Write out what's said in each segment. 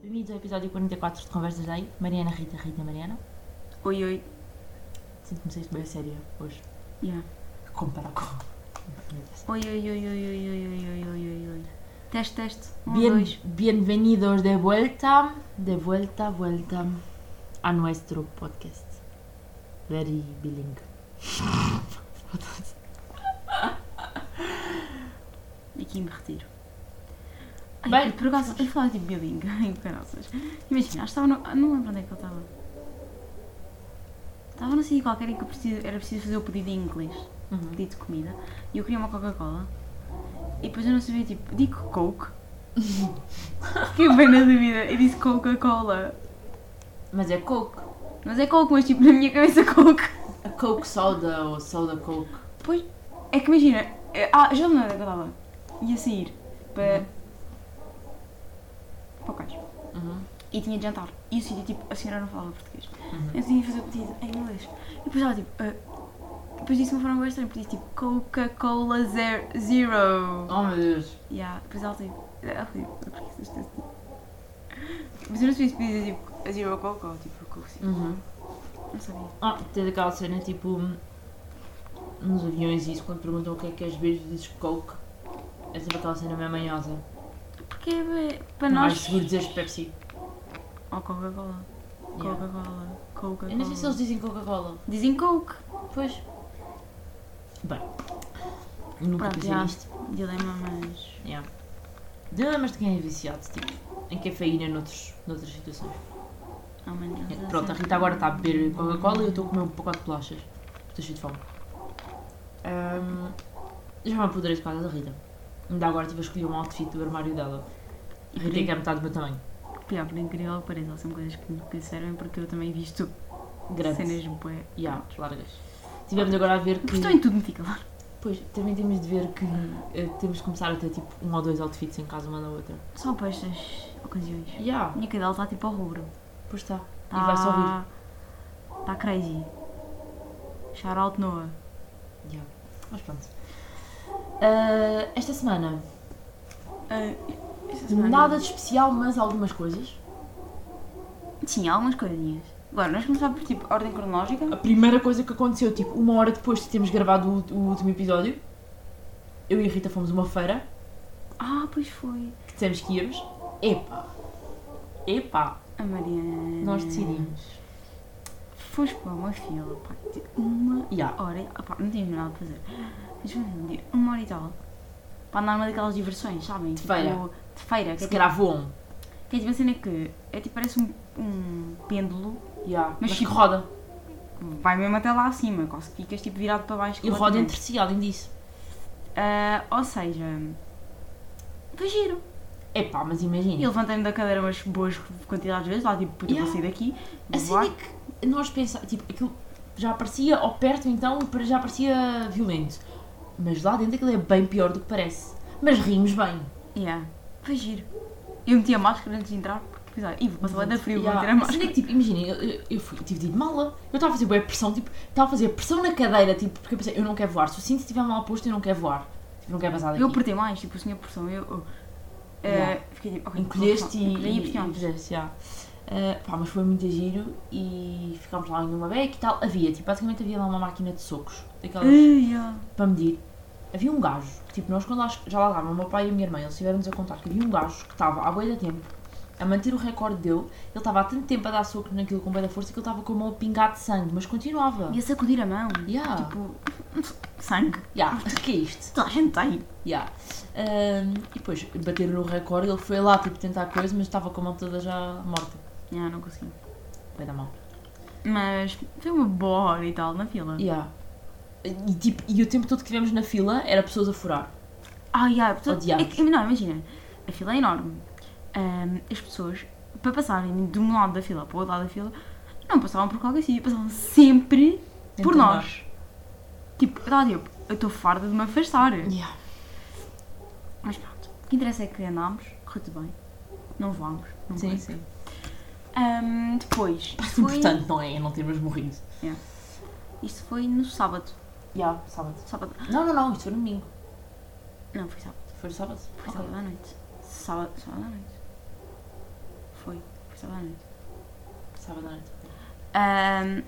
Bem-vindos ao episódio 44 de Conversas Daí. Mariana, Rita, Rita, Mariana. Oi, oi. Sinto-me ser bem séria hoje. Yeah. Comparar com. Oi, oi, oi, oi, oi, oi, oi, oi, oi, oi. Teste, teste. Um, Bien, dois. bienvenidos de vuelta, de vuelta, vuelta a nuestro podcast. Very bilingue. Aqui me retiro. Ai, Bem, por acaso, eu falava tipo bilingue, em. Imagina, acho que estava no. ah, Não lembro onde é que eu estava. Estava no sítio qualquer em que eu preciso- era preciso fazer o pedido em inglês. Uhum. Pedido de comida. E eu queria uma Coca-Cola. E depois eu não sabia, tipo, digo Coke. Fiquei bem na dúvida. E disse Coca-Cola. Mas é Coke. Mas é Coke, mas tipo, na minha cabeça Coke. A Coke Soda ou Soda Coke. Pois, é que imagina, eh, ah, já me lembro que eu estava. Ia sair para. para o caixa. Uhum. E tinha de jantar. E o sítio, tipo, a senhora não falava português. Uhum. Eu tinha de fazer o pedido em inglês. E depois ela, tipo, ah, depois disse uma forma bem estranha, tipo Coca-Cola Zer- Zero. Oh meu Deus. Yeah. Depois ela, tipo, ela tipo, isto é? Mas eu não sabia se pedir, tipo, a Zero Coca ou tipo, Zero. Uhum. Não sabia. Ah, tem aquela cena tipo. Nos aviões e isso, quando perguntam o que é que queres beber, dizes Coke. É sempre aquela cena meio manhosa. Porque é para Não nós. mais seguro dizeres Pepsi. Ou Coca-Cola. Yeah. Coca-Cola. Coca-Cola. Eu não sei se eles dizem Coca-Cola. Dizem Coke. Pois. Bem. Nunca Pronto, pensei já. nisto. Dilema, mas. Yeah. Dilemas de quem é viciado, tipo. Em cafeína noutros, noutras situações. Oh, mano, Pronto, a Rita agora está a beber Coca-Cola e eu estou a comer um pacote de bolachas. Estou cheio de fome. Ahm, já me apoderei de casa da Rita. Ainda agora estive a escolher um outfit do armário dela. A Rita é que é metade do meu tamanho. Pior, por incrível que pareça, são coisas que, que servem porque eu também visto Grande. cenas bué. Yeah, largas. Tivemos agora a ver que. Mas também tudo me fica lá. Pois, também temos de ver que eh, temos de começar a ter tipo um ou dois outfits em casa uma da outra. Só para estas ocasiões. Yeah, A minha cadela está tipo ao rubro. pois está. Tá, E vai-se ouvir. Está crazy. Shout out Noah. Yeah. Mas pronto. Ah, esta semana, Ah, esta semana- nada de especial, mas algumas coisas. Sim, algumas coisinhas. Agora, nós começamos por tipo ordem cronológica. A primeira coisa que aconteceu, tipo, uma hora depois de termos gravado o, o último episódio, eu e a Rita fomos a uma feira Ah, pois foi. que dissemos que íamos. Epá! Epá! A Mariana. Nós decidimos. Foste para uma fila, pá, de uma hora. Ah, pá, não tínhamos nada para fazer. Mas um dia, uma hora e tal. Para andar numa daquelas diversões, sabem? De feira. De feira. Que Se tipo, calhar voam. que é tipo a cena que é tipo, parece um, um pêndulo. Yeah. Mas Mas, que tipo- roda. Vai mesmo até lá acima, quase que ficas tipo virado para baixo. E roda entre si, além disso. Ah, ou seja, foi giro. Epá, mas E imagina. levantei-me da cadeira umas boas quantidades de vezes, lá tipo, puta, Yeah. vou sair daqui. A Vou cena voar. é que nós pensávamos, tipo, aquilo já parecia ao perto, então já parecia violento. Mas lá dentro aquilo é bem pior do que parece. Mas rimos bem. Yeah. Foi giro. Eu meti a máscara antes de entrar, vou passar lá da frio, vou Yeah. A máscara. é que, tipo, imagina, eu, eu, fui, tive de ir de mala. Eu estava a fazer boa pressão, tipo, estava a fazer pressão na cadeira, tipo, porque eu pensei, eu não quero voar. Se o cinto estiver mal posto, eu não quero voar. Tipo, não quero passar daqui. Eu apertei mais, tipo, o senhor pressão, eu, eu eh, Yeah. fiquei tipo, Encolheste e, e, e. Ah, pá, mas foi muito giro e ficámos lá em uma beca e tal. Havia, tipo, basicamente havia lá uma máquina de socos, daquelas Ah, yeah. para medir. Havia um gajo, tipo, nós quando lá- já lá estávamos, o meu pai e a minha irmã, eles tiveram-nos a contar que havia um gajo que estava há bué de tempo a manter o recorde dele. Ele estava há tanto tempo a dar soco naquilo com bué da força que ele estava com a mão a pingar de sangue, mas continuava. E a sacudir a mão. Yeah. Tipo, sangue. Yeah, o que é isto? Toda a gente tem. Yeah. E depois bateram no recorde, ele foi lá tipo, tentar coisa, mas estava com a mão toda já morta. Yeah, não consegui. Vai dar mal. Mas foi uma boa hora e tal na fila. Yeah. E, tipo, e o tempo todo que tivemos na fila era pessoas a furar. Ah, yeah, portanto, é que, não, imagina, a fila é enorme. Ahm, as pessoas, para passarem de um lado da fila para o outro lado da fila, não passavam por qualquer sítio, passavam sempre por nós. Tipo, eu estava tipo, eu estou farda de me afastar. Yeah. Mas pronto, o que interessa é que andámos, correu tudo bem. Não voámos. Não Sim, sim. Ahm, depois, isto foi, Importante, não é? Não termos morrido. isto foi no sábado. Já, sábado. Sábado. Não, não, não, isto foi no domingo. Não, foi sábado. Foi sábado? Foi sábado à noite. Sábado, sábado à noite. Sábado à noite. Sábado à noite. Ahm,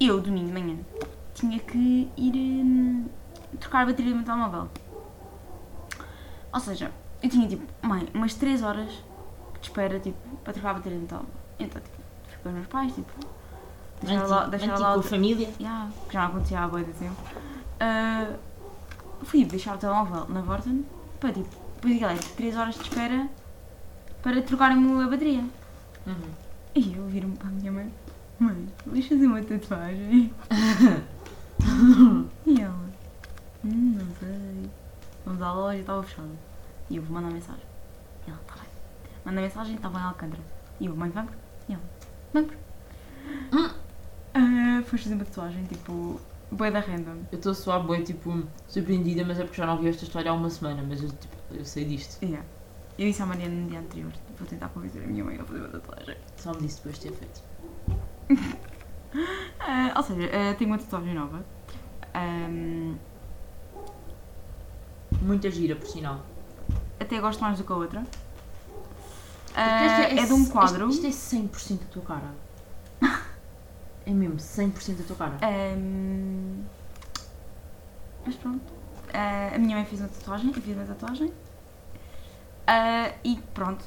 eu, domingo de manhã, tinha que ir hum, trocar a bateria do meu telemóvel. Ou seja, eu tinha tipo, mãe, umas 3 horas de espera tipo, para trocar a bateria do meu telemóvel. Então, tipo, fui com os meus pais, tipo, deixaram lá, deixaram lá com a o família. Yeah, que já acontecia há boa de tempo. Ah, fui deixar o telemóvel na Vorten para tipo, depois aquilo 3 horas de espera para trocarem-me a bateria. Uhum. E eu viro-me para a minha mãe: Mãe, vais fazer uma tatuagem? e ela: Hum, não sei. Vamos à loja, estava fechada. E eu vou mandar mensagem. E ela: Tá bem. Manda mensagem, estava em Alcântara. E eu: Mãe, vamos? E ela: Vamos. Hum. Ah, Foste fazer uma tatuagem, tipo, boa da random. Eu estou a soar bem, tipo, surpreendida, mas é porque já não vi esta história há uma semana, mas eu, tipo, eu sei disto. Yeah. Eu disse à Mariana no dia anterior: Vou tentar convencer a minha mãe a fazer uma tatuagem. Só me disse depois de ter feito. Ah, ou seja, ah, tenho uma tatuagem nova. Ahm, Muita gira, por sinal. até gosto mais do que a outra. Ah, esta é de um quadro. Isto, isto é 100% da tua cara. É mesmo, 100% da tua cara. Ahm, mas pronto. Ah, a minha mãe fez uma tatuagem, eu fiz uma tatuagem. Ah, e pronto.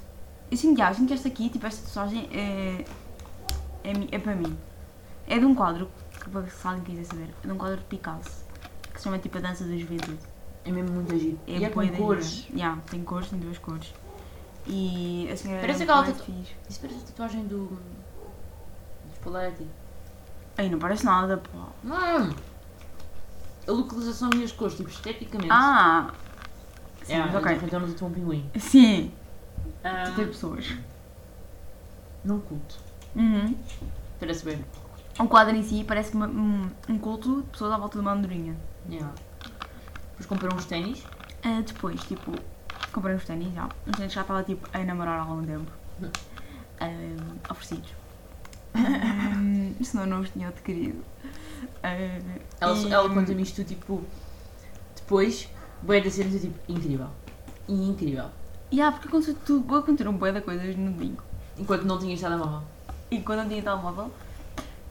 Eu sinto, já, eu sinto que esta aqui, tipo, esta tatuagem é, é, é para mim. É de um quadro, que para se alguém quiser saber, é de um quadro de Picasso, que se chama tipo a Dança da Juventude. É mesmo muito giro. É e é com cores. gira. Yeah, tem cores, tem duas cores. E a senhora Parece é aquela bué tatu- fixe. Isso parece a tatuagem do. do Spalletti. Ai, não parece nada, pô. Não! A localização e as cores, tipo, esteticamente. Ah! Sim, é, mas ok. Então não tatuou um pinguim. Sim, Ah, tem pessoas. não culto. Uhum. Parece bem. O quadro em si parece uma- um, um culto de pessoas à volta de uma andorinha. Yeah. Depois comprei uns ténis. Ah, depois, tipo, comprei uns ténis já. Uns ténis já estava tipo a namorar há algum tempo. Ah, oferecidos. Ah, senão não os tinha adquirido. Ah, Ela, e- ela conta-me isto, tipo. Depois, bué da cena, tipo, incrível. E incrível. Yeah, porque aconteceu tudo, aconteceram um bué de coisas no domingo. Enquanto não tinha estado a mamar. E quando eu tinha telemóvel,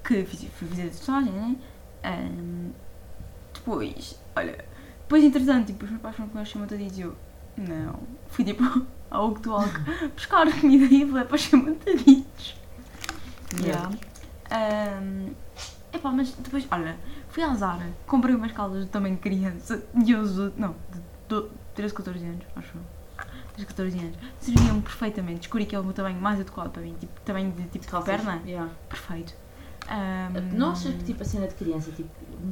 que fiz, fui fazer a testagem, né? Ahm, depois, olha, depois entretanto, tipo, os meus pais foram comer chama todo e eu, não. Fui tipo ao que tu buscar comida e falei para os chamataditos. Yeah. Ahm, epá, mas depois, olha, fui à Zara, comprei umas calças de tamanho de criança e eu uso, não, de do- 13, 14 anos, acho eu. 13, 14 anos. Serviam-me perfeitamente, descobri que é o meu tamanho mais adequado para mim, tipo, tamanho de tipo de Calças. perna, Yeah. perfeito. Ahm, Não achas que tipo a cena de criança, tipo,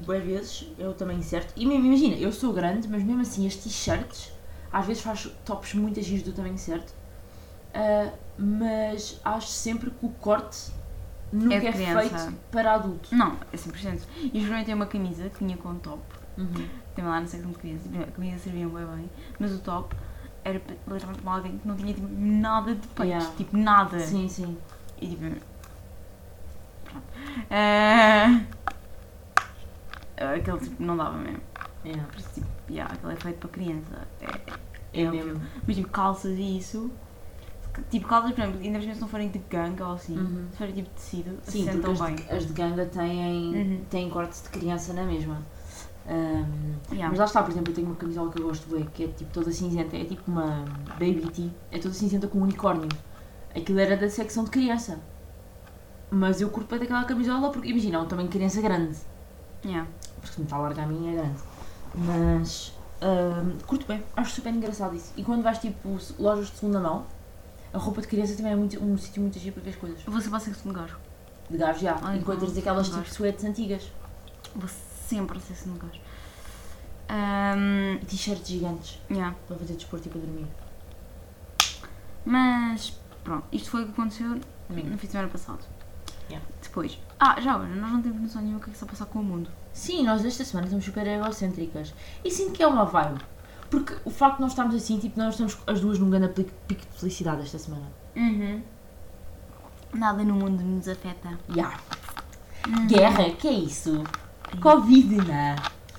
bem vezes é o tamanho certo? E mesmo, imagina, eu sou grande, mas mesmo assim as t-shirts, às vezes faz tops muito giros do tamanho certo, Ah, mas acho sempre que o corte nunca É é, criança. feito para adulto. Não, é 100%. E experimentei uma camisa que vinha com top, Uhum. tem lá na secção de crianças, a camisa servia bem bem, mas o top era literalmente para alguém que não tinha tipo, nada de peito, Yeah. tipo nada. Sim, sim. E tipo. Pronto. Ah, aquele tipo não dava mesmo. Yeah. Por isso, tipo, yeah, aquele é feito para criança. É, É é mesmo. Mas tipo, calças e isso. Tipo, calças, por exemplo, ainda mesmo se não forem tipo ganga ou assim, Uhum. se forem tipo de tecido, Sim, assentam porque bem. as de, as de ganga têm, Uhum. têm corte de criança na mesma. Ahm, Yeah. Mas lá está, por exemplo, eu tenho uma camisola que eu gosto bem, que é tipo toda cinzenta, é tipo uma baby tee, é toda cinzenta com um unicórnio. Aquilo era da secção de criança. Mas eu curto bem daquela camisola porque, imagina, é um tamanho de criança grande. Yeah. Porque se me está a largar a minha é grande. Mas ahm, curto bem, acho super engraçado isso. E quando vais tipo lojas de segunda mão, a roupa de criança também é muito, um sítio muito giro para ver as coisas. Eu vou sempre à secção de gajos. Já. Ai, Encontras não, aquelas não tipo gosto. suetes antigas. Vou sempre à secção de gajos. Ahm, E t-shirts gigantes yeah. para fazer desporto e para dormir. Mas pronto, isto foi o que aconteceu Domingo. no fim de semana passado. Yeah. Depois. Ah, já agora, nós não temos noção nenhuma do que é que está a passar com o mundo. Sim, nós esta semana estamos super egocêntricas. E sinto que é uma vibe. Porque o facto de nós estarmos assim, tipo, nós estamos as duas num grande pico de felicidade esta semana. Uhum. Nada no mundo nos afeta. Ya. Uhum. Guerra, que é isso? Covid, não.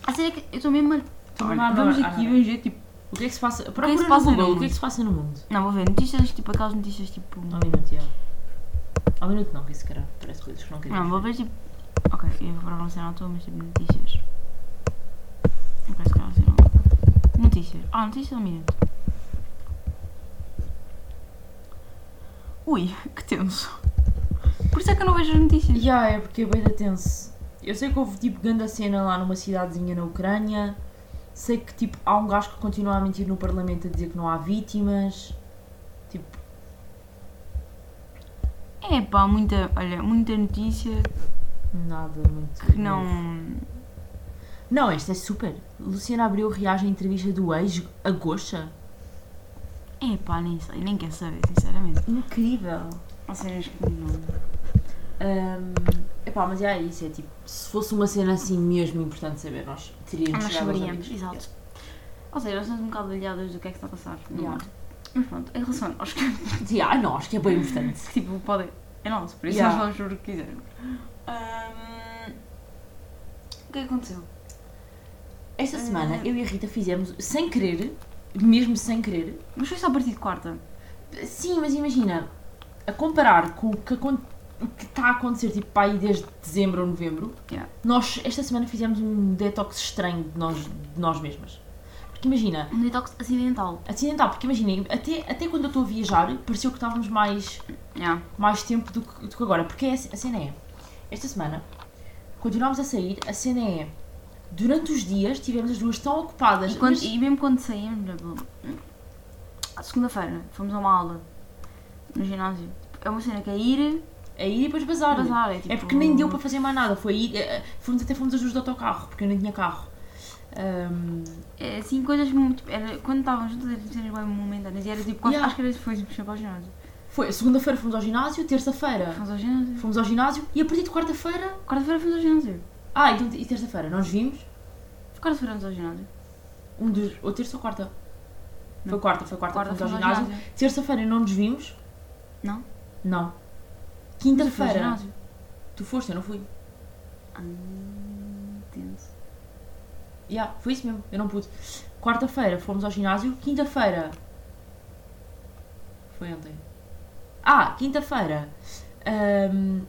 A sério que eu estou mesmo. a- Olha, vamos aqui ver tipo. O que é que se passa? que Procura se no passa no Google, o mundo? que é que se passa no mundo? Não, vou ver notícias, tipo aquelas notícias tipo. Ao minuto, já. Ao minuto não, que isso cara parece coisas que não queria. Não, vou ver tipo. Ok, eu não sei não estou, mas tipo notícias. Se calhar assim não. Notícias. Ah, notícias um minuto. Ui, que tenso. Por isso é que eu não vejo as notícias. Já, é porque é bem tenso. Eu sei que houve tipo grande cena lá numa cidadezinha na Ucrânia. Sei que tipo há um gajo que continua a mentir no Parlamento a dizer que não há vítimas. Tipo, É pá, muita, olha, muita notícia nada muito. que não. Não, esta é super. Luciana Abreu reage à entrevista do ex, a Goxa. É pá, nem sei, nem quero saber, sinceramente. Incrível. Há cenas que não. Um, epá, mas é isso, é tipo, se fosse uma cena assim mesmo importante saber, nós teríamos Nós saberíamos, exato. Ou seja, nós estamos um bocado aliadas do que é que está a passar. no Yeah. mundo. Mas pronto, em relação aos que Yeah, ah, não, acho que é bem importante. tipo, podem. É nosso, por isso Yeah. nós sobre o que quisermos. Ahm, O que é que aconteceu? Esta semana Ah. eu e a Rita fizemos, sem querer, mesmo sem querer, Mas foi só a partir de quarta. sim, mas imagina, a comparar com o que, o que está a acontecer, tipo, pá, aí desde dezembro ou novembro, Yeah. nós esta semana fizemos um detox estranho de nós, de nós mesmas. Porque imagina, Um detox acidental. acidental, porque imagina, até, até quando eu estou a viajar, pareceu que estávamos mais Yeah. mais tempo do que, do que agora. Porque é, a cena é, esta semana, continuámos a sair, a cena é, durante os dias tivemos as duas tão ocupadas. E, quando- mas- e mesmo quando saímos, segunda-feira, fomos a uma aula no ginásio. Tipo, É uma cena que é ir, a ir e depois bazar. bazar. É, tipo, É porque nem deu para fazer mais nada. Foi ir, eh, fomos, até fomos as duas de autocarro, porque eu nem tinha carro. Ahm, É assim, coisas muito. Tipo, era, quando estávamos juntas, eram cenas bem momentâneas. E era tipo, quase, Yeah. acho que era foi sempre ao ginásio. foi, segunda-feira fomos ao ginásio, terça-feira Fomos ao ginásio. fomos ao ginásio e a partir de quarta-feira. Quarta-feira fomos ao ginásio. Ah, então, e terça-feira nós vimos Quarta-feira fomos ao ginásio. um dos. Ou terça ou quarta? Foi Não. quarta, foi quarta, Quarta fomos ao ginásio. ginásio. Terça-feira não nos vimos. Não? Não. Quinta-feira. ginásio. Tu foste, eu não fui. Ah, tenso. Yeah, foi isso mesmo, eu não pude. Quarta-feira fomos ao ginásio, quinta-feira. Foi ontem. Ah, quinta-feira. hum,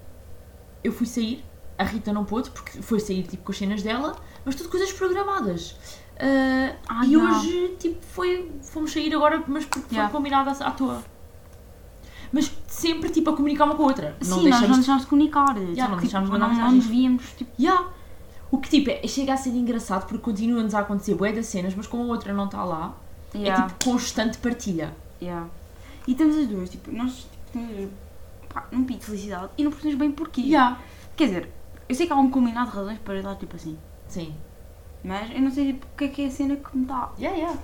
eu fui sair, a Rita não pôde, porque foi sair tipo com as cenas dela, mas tudo coisas programadas. Ah, e yeah. hoje, tipo, foi, fomos sair agora, mas porque Yeah. foi combinado à, à toa. Mas sempre, tipo, a comunicar uma com a outra. Sim, nós não deixámos de comunicar. não Tipo, deixámos de mandar não, não nos víamos, tipo. Ya. O que tipo, é, chega a ser engraçado porque continua-nos a acontecer bué das cenas, mas como a outra não está lá, Yeah, é tipo constante partilha. yeah. E estamos as duas, tipo, nós tipo, duas, pá, pico de felicidade e não percebemos bem porquê. Ya. Quer dizer, eu sei que há um combinado de razões para estar tipo assim, Sim. mas eu não sei tipo, o que é que é a cena que me está Ya, ya.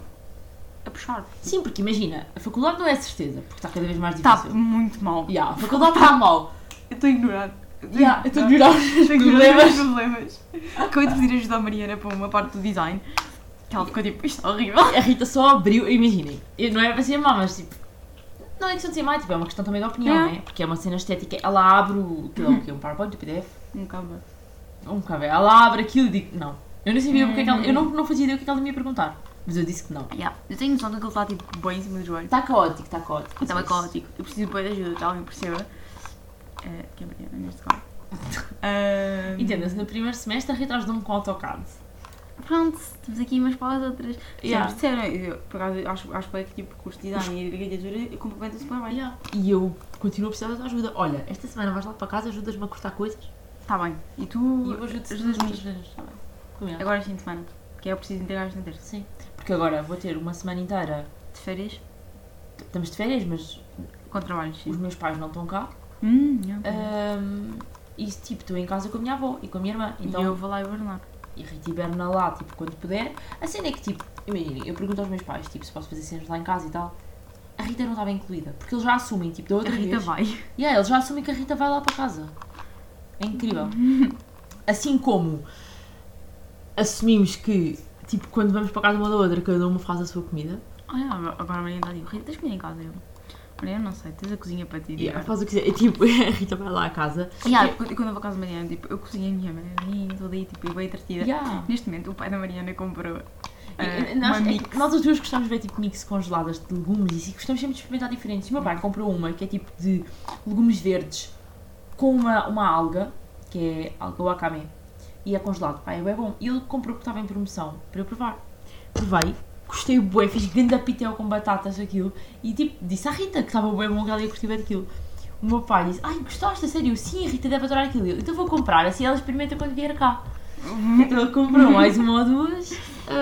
a puxar. Sim, porque imagina, a faculdade não é certeza, porque está cada vez mais Está difícil. muito mal. Ya, a faculdade está mal. Eu estou a ignorar. Ya, eu estou a ignorar os Estou a ignorar problemas. os problemas. Acabei de pedir ajuda à Mariana para uma parte do design. Que ela ficou tipo, isto é horrível. A Rita só abriu, imaginem, eu- não é para ser má, mas tipo, não é questão de ser má, tipo, é uma questão também de opinião, Yeah. né? Porque é uma cena estética, ela abre o, aquilo é o quê? Um PowerPoint, um PDF? Um cabo. Um cabelo, ela abre aquilo e digo, não. Eu nem sabia o que é que ela, eu Uhum. não, não fazia ideia o que é que ela me ia perguntar, mas eu disse que não. Yeah. Eu tenho noção de que ele está tipo bem em cima do joelho. Está caótico, está caótico. Estava caótico. Eu preciso de apoio de ajuda, que alguém perceba. Eh, que é neste caso. Entenda-se, no primeiro semestre a Rita ajudou-me com AutoCAD. Pronto, estamos aqui umas para as outras. Yeah. Sempre disseram, eu, por acaso, acho, acho bem que tipo, curso de design e arquitetura complementam-se bem bem. Yeah. E eu continuo a precisar da tua ajuda. Olha, esta semana vais lá para casa, ajudas-me a cortar coisas. Está bem. E tu E eu ajudo-te ajudas. Está bem. Agora fim de semana. Que é eu preciso entregar esta terça. Sim. Porque agora vou ter uma semana inteira. De férias, Estamos de férias, mas com trabalhos, sim. os meus pais não estão cá. Hum, yeah. Ahm, e tipo, estou em casa com a minha avó e com a minha irmã. Então, E eu vou lá hibernar. E Rita hiberna lá, tipo, quando puder. A cena é que, tipo, eu pergunto aos meus pais, tipo, se posso fazer cenas lá em casa e tal. A Rita não estava incluída, porque eles já assumem, tipo, da A outra Rita vez. vai. Yeah, eles já assumem que a Rita vai lá para casa. É incrível. Assim como assumimos que tipo, quando vamos para casa uma da outra, cada uma faz a sua comida. Olha, agora a Maria está tipo, Rita, tens comida em casa? Eu, Maria, não sei, tens a cozinha para ti. Yeah, diga." faz o que quiser. É tipo, a Rita vai lá à casa. Yeah, quando quando eu vou à casa da Mariana, tipo, eu cozinho a minha Mariana, toda aí, tipo, bem entretida. Yeah. Neste momento, o pai da Mariana comprou E- e nós, é nós as duas gostamos de ver tipo mix congeladas de legumes e assim, gostamos sempre de experimentar diferentes. E o meu pai comprou uma que é tipo de legumes verdes com uma, uma alga, que é alga wakame, e é congelado. Pai, é bem bom. E ele comprou porque estava em promoção para eu provar. Provei, gostei bué, fiz grande pitel com batatas aquilo e tipo, disse à Rita que estava bem bom que ela ia curtir bué daquilo. O meu pai disse, ai, gostaste, a sério? Sim, a Rita deve adorar aquilo. Eu, Então vou comprar, assim ela experimenta quando vier cá. Então ele comprou mais uma ou duas.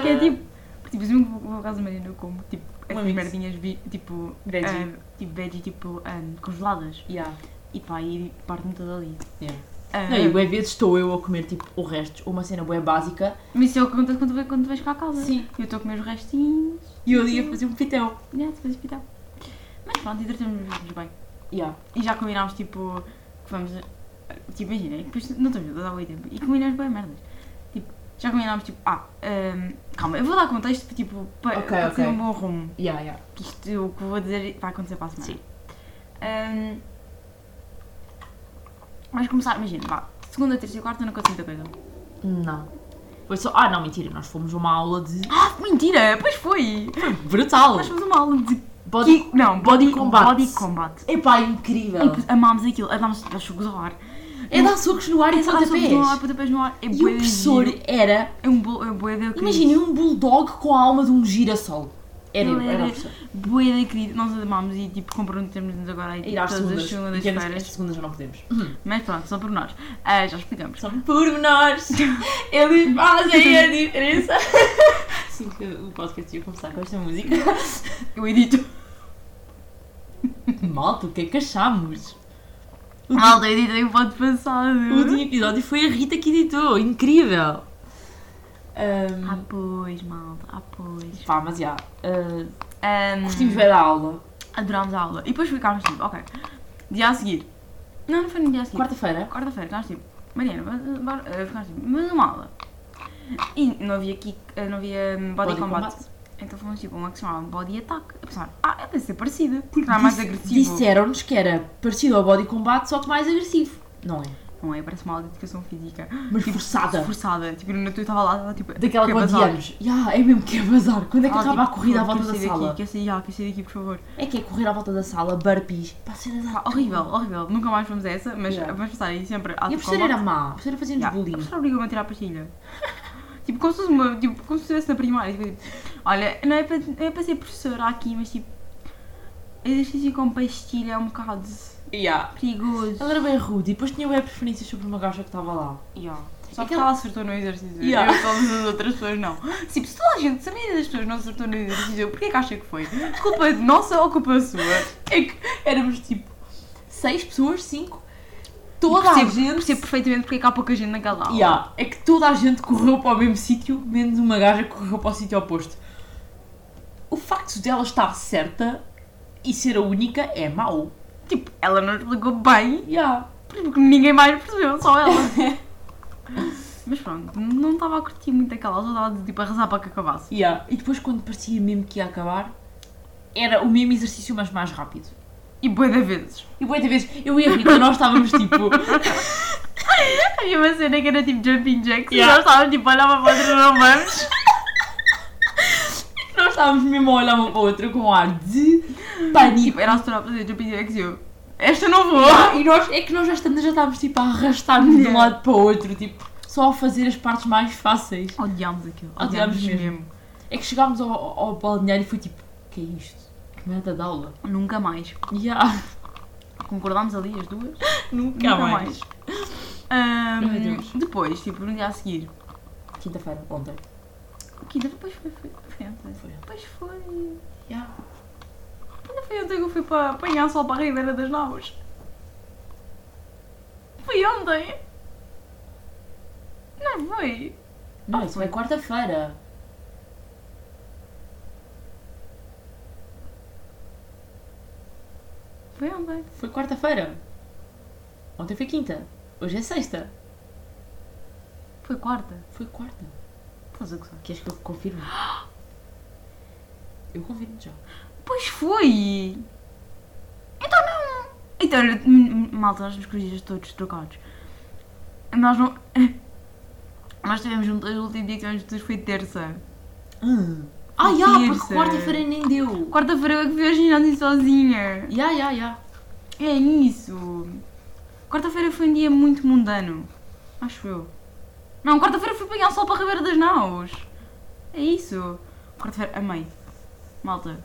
Que é tipo, tipo, sempre que vou à casa da Mariana, eu como, tipo, essas merdinhas, vi- tipo, Veggie. tipo, veggie, tipo, eh, congeladas. Yeah. E pá, e parte-me toda ali. Yeah. Eh, Não, e bué vezes estou eu a comer tipo o resto, uma cena bué básica, Mas isso é o que acontece quando, quando vais cá a casa. Sim. Eu estou a comer os restinhos. e eu ia fazer um pitel. Yeah, tu fazes hospital. Mas pronto, entretemos-nos bem. Yeah. E já combinámos, tipo, que vamos. a- Tipo, imagina, depois não estou juntas há muito tempo. E combinámos bem merdas. Tipo, já combinámos, tipo, ah, hum, calma, eu vou dar contexto, tipo, para, Ok, para ok. ter um bom rumo. Yeah, yeah. Que isto, o que vou dizer vai acontecer para a semana. Hum, vamos começar, imagina, vá, segunda, terça e quarta não conto muita coisa. Não. Foi só. Ah, não, mentira, nós fomos a uma aula de. Ah, mentira! Pois foi! Brutal! Nós fomos uma aula de. Body. Ki- não, body body, combat. Body combat. Epá, incrível! E amámos aquilo, adámos a chugos ao ar. É dar socos no ar e dá pontapés. no ar, pontapés no ar. É E o professor era. É um bolo, é querido. Imaginem um bulldog com a alma de um girassol. Era eu, Ele era o era querido. Nós amámos e tipo comprometemos-nos agora A ir às todas segundas. as segundas Entendo que feiras. Estas segundas já não podemos. Mas pronto, só por nós. Ah, já explicamos. São pormenores. Eles fazem a diferença. Sim, que o podcast ia começar com esta música. Eu edito. Malta, o que é que achamos? O Malta, eu editei o pod passado. O último episódio foi a Rita que editou, incrível! Ah, Um, pois, malta. Ah, pois. pá, mas já, uh, Um, curtimos bem da aula. Adorámos a aula. E depois ficámos tipo, ok. Dia a seguir. Não, não foi no dia a seguir. Quarta-feira, Quarta-feira, ficámos tipo, Mariana, bora- eh, ficámos tipo, mas uma aula. E não havia kick, eh, não havia hum, body, Body combat. combat. Então fomos tipo uma que se chamava Body Attack. A pensar, ah, é deve ser parecido, porque era mais agressivo. disseram-nos que era parecido ao body combat, só que mais agressivo. Não é? Não é, parece uma aula de educação física. Mas forçada. Forçada. Tipo, no tu estava lá, estava tipo. Daquela com 20 bazar. anos. Ya, é mesmo que é bazar. Quando é que Ah, acaba a tipo, corrida à quer volta da sala? Daqui, quer sair, já, quer sair daqui, por favor. É que é correr à volta da sala, burpees. Pá, Ah, horrível, horrível. Nunca mais fomos a essa, mas Yeah. vamos passar aí sempre E a professora era má. A professora fazia-nos Yeah, A bullying. professora obrigou-me a tirar a pastilha. tipo, como se fosse uma. Tipo, como se estivesse na primária. Tipo, tipo, olha, não é, para, é ser professora aqui, mas tipo. Exercício com pastilha é um bocado Ya. perigoso. Ela era bem rude e depois tinha web preferências sobre uma gaja que estava lá. Yeah. Só que ela acertou no exercício. Yeah. Eu, todas as outras pessoas não. Tipo, se toda a gente, se a maioria das pessoas não acertou no exercício, porquê que acha que foi? Culpa nossa ou culpa sua? É que éramos tipo seis pessoas, cinco. Toda a percebo, gente. percebo perfeitamente porque é que há pouca gente naquela aula. Ya, É que toda a gente correu para o mesmo sítio, menos uma gaja que correu para o sítio oposto. O facto dela estar certa e ser a única é mau. Tipo, ela não explicou bem Ya. Porque ninguém mais percebeu, só ela. Mas pronto, não estava a curtir muito aquela, só estava tipo a rezar para que acabasse. Ya. E depois, quando parecia mesmo que ia acabar, era o mesmo exercício, mas mais rápido. E de vezes. E muitas vezes eu e a Rita, nós estávamos tipo. Havia uma cena que era tipo jumping jacks Yeah. e nós estávamos tipo a olhar para a outra não vamos. Estávamos mesmo a olhar uma para a outra com um ar de pânico. Tipo, era a senhora a fazer jumping jacks e eu, esta não vou. E nós, é que nós já estamos, já estávamos tipo a arrastar-nos de um Yeah. lado para o outro, tipo, só a fazer as partes mais fáceis. Odiámos aquilo, Odiámos odiámos mesmo. mesmo. É que chegámos ao, ao balneário e foi tipo, o que é isto? Que merda de aula? Nunca mais. Ya, Concordámos ali as duas? nunca, mais. Ahm, Ai, Deus. depois, tipo, no dia a seguir. Quinta-feira, ontem. Quinta, depois foi, foi, foi ontem. Foi. Depois foi. Ya. Ainda foi ontem que eu fui para apanhar sol para a Ribeira das Naus. Foi ontem. Não foi? Não, isso foi. foi quarta-feira. Foi ontem. Foi quarta-feira. Ontem foi quinta. Hoje é sexta. Foi quarta. Foi quarta. Estás a gozar? Queres que eu confirme? Eu confirmo já. Pois foi! Então não! Então, era- m- m- malta, nós temos cruzes todos trocados. Nós não. Nós tivemos juntos, o último dia que tivemos juntos foi terça. Ah, já, porque quarta-feira nem deu. Quarta-feira eu é que fui ao ginásio sozinha. Já, já, já. É isso. Quarta-feira foi um dia muito mundano. Acho eu. Não, quarta-feira fui apanhar o sol para a Ribeira das Naus. É isso. Quarta-feira, amei. Malta.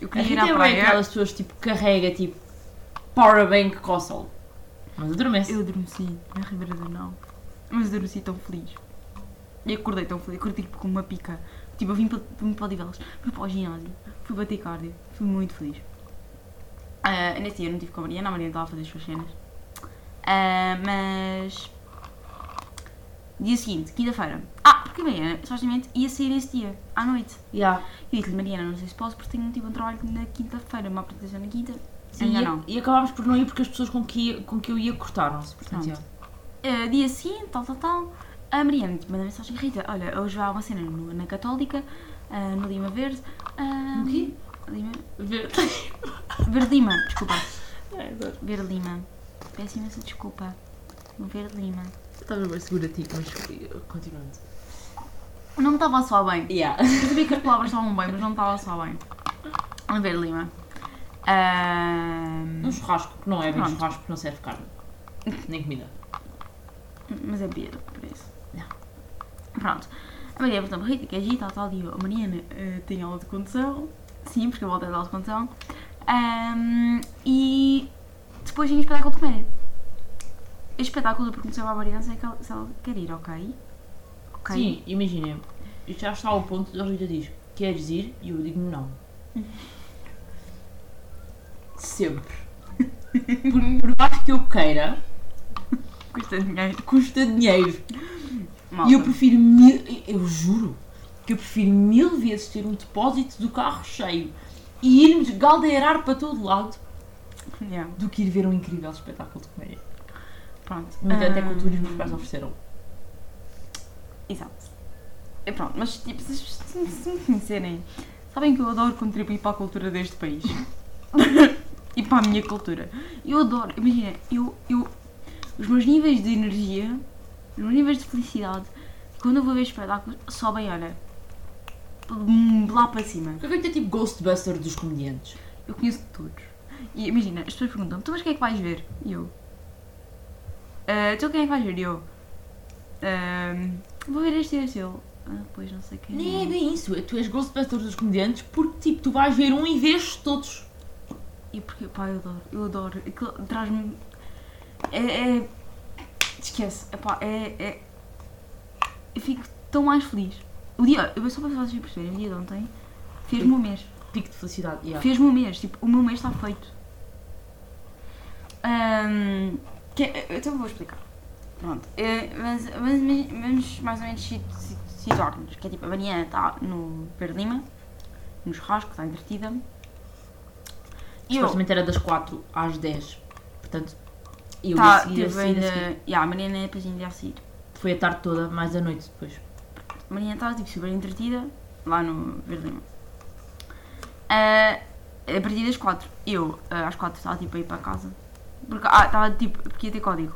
Eu queria ir à é praia. aquelas pessoas tipo carrega tipo powerbank com o sol. Mas adormece. Eu adormeci na Ribeira das Naus. Mas adormeci tão feliz. E acordei tão feliz. Acordei tipo com uma pica. Tipo, eu vim para, vim para Odivelas. Fui para o ginásio. Fui bater cardio. Fui muito feliz. Ah, nesse dia eu não tive com a Mariana. A Mariana estava a fazer as suas cenas. Ah, mas... Dia seguinte, quinta-feira. Ah, porque a Mariana, supostamente, ia sair esse dia, à noite. Já. E eu disse-lhe, Mariana, não sei se posso porque tenho tipo um trabalho na quinta-feira, uma apresentação na quinta. Sim, Ainda e, não. e acabámos por não ir porque as pessoas com que, ia- com que eu ia cortaram-se. Portanto. Uh, dia seguinte, tal, tal, tal, a Mariana tipo, manda mensagem, Rita, olha, hoje há uma cena no- na Católica, uh, no Lima Verde. Uh, No quê? Lima, Ver- Verde Lima, desculpa. É. Verde Lima. Peço imensa desculpa. No Verde Lima. Estava bem segura a ti, mas continuando. O nome estava só bem. Yeah. Eu sabia que as palavras estavam bem, mas não estava só bem. No Verde Lima. Uh, Um churrasco, que não é bem Pronto. churrasco porque não serve carne. Nem comida. mas é beer, por isso. Não. Pronto. A Maria, portanto, Rita, que é Gita, tal, tal, e eu, a Mariana eh, tem aula de condução. Sim, porque eu voltei da aula de condução. Ahm, e depois tinha espetáculo de comédia. Este espetáculo eu perguntei à Mariana é se ela quer ir, ok? Ok. Sim, imaginem. Já está ao ponto de Rita diz: Queres ir? E eu digo: Não. Sempre. Por, por mais que eu queira, Custa dinheiro. custa dinheiro. Malta. E eu prefiro mil. Eu juro que eu prefiro mil vezes ter um depósito do carro cheio e irmos galdeirar para todo lado Yeah. do que ir ver um incrível espetáculo de comédia. Pronto. No entanto, é Ah, cultura e os pais ofereceram. Exato. E pronto, mas tipo, se, se, se me conhecerem, sabem que eu adoro contribuir para a cultura deste país. e para a minha cultura. Eu adoro, imagina, eu, eu, os meus níveis de energia, os meus níveis de felicidade, quando eu vou ver espetáculos, sobem, olha, lá para cima. Eu quero ter tipo Ghostbuster dos comediantes. Eu conheço todos. E imagina, as pessoas perguntam, tu mas quem é que vais ver? E eu. "Ah, tu quem é que vais ver? E eu. "Ah, vou ver este e este. Ele. Ah, pois não sei quem Nem é bem isso. é Tu és Ghostbuster dos comediantes porque tipo, tu vais ver um e vês todos. E porque, pá, eu adoro, eu adoro. Aquilo traz-me. É, é. Esquece, epá, é, é. Eu fico tão mais feliz. O dia, eu só para vocês perceberem, o dia de ontem fez-me um mês. Pico de felicidade. Yeah. Fez-me um mês, tipo, o meu mês está feito. Ahm, que, é- então eu vou explicar. Pronto, eh, mas, mas, mas vamos mais ou menos sit- sit- situar-nos. Que é tipo, a Mariana está no Verde Lima, no churrasco, está entretida. E eu, Supostamente era das 4 às 10. Portanto, eu tá, ia seguir a teve sair a seguir. Yeah, a Mariana depois ainda ia sair. Foi a tarde toda, mais a noite depois. A Mariana estava tipo, super entretida lá no Verde Lima. Ah, a partir das 4, eu ah, às 4 estava tipo a ir para casa. Porque ah, estava tipo, porque ia ter código.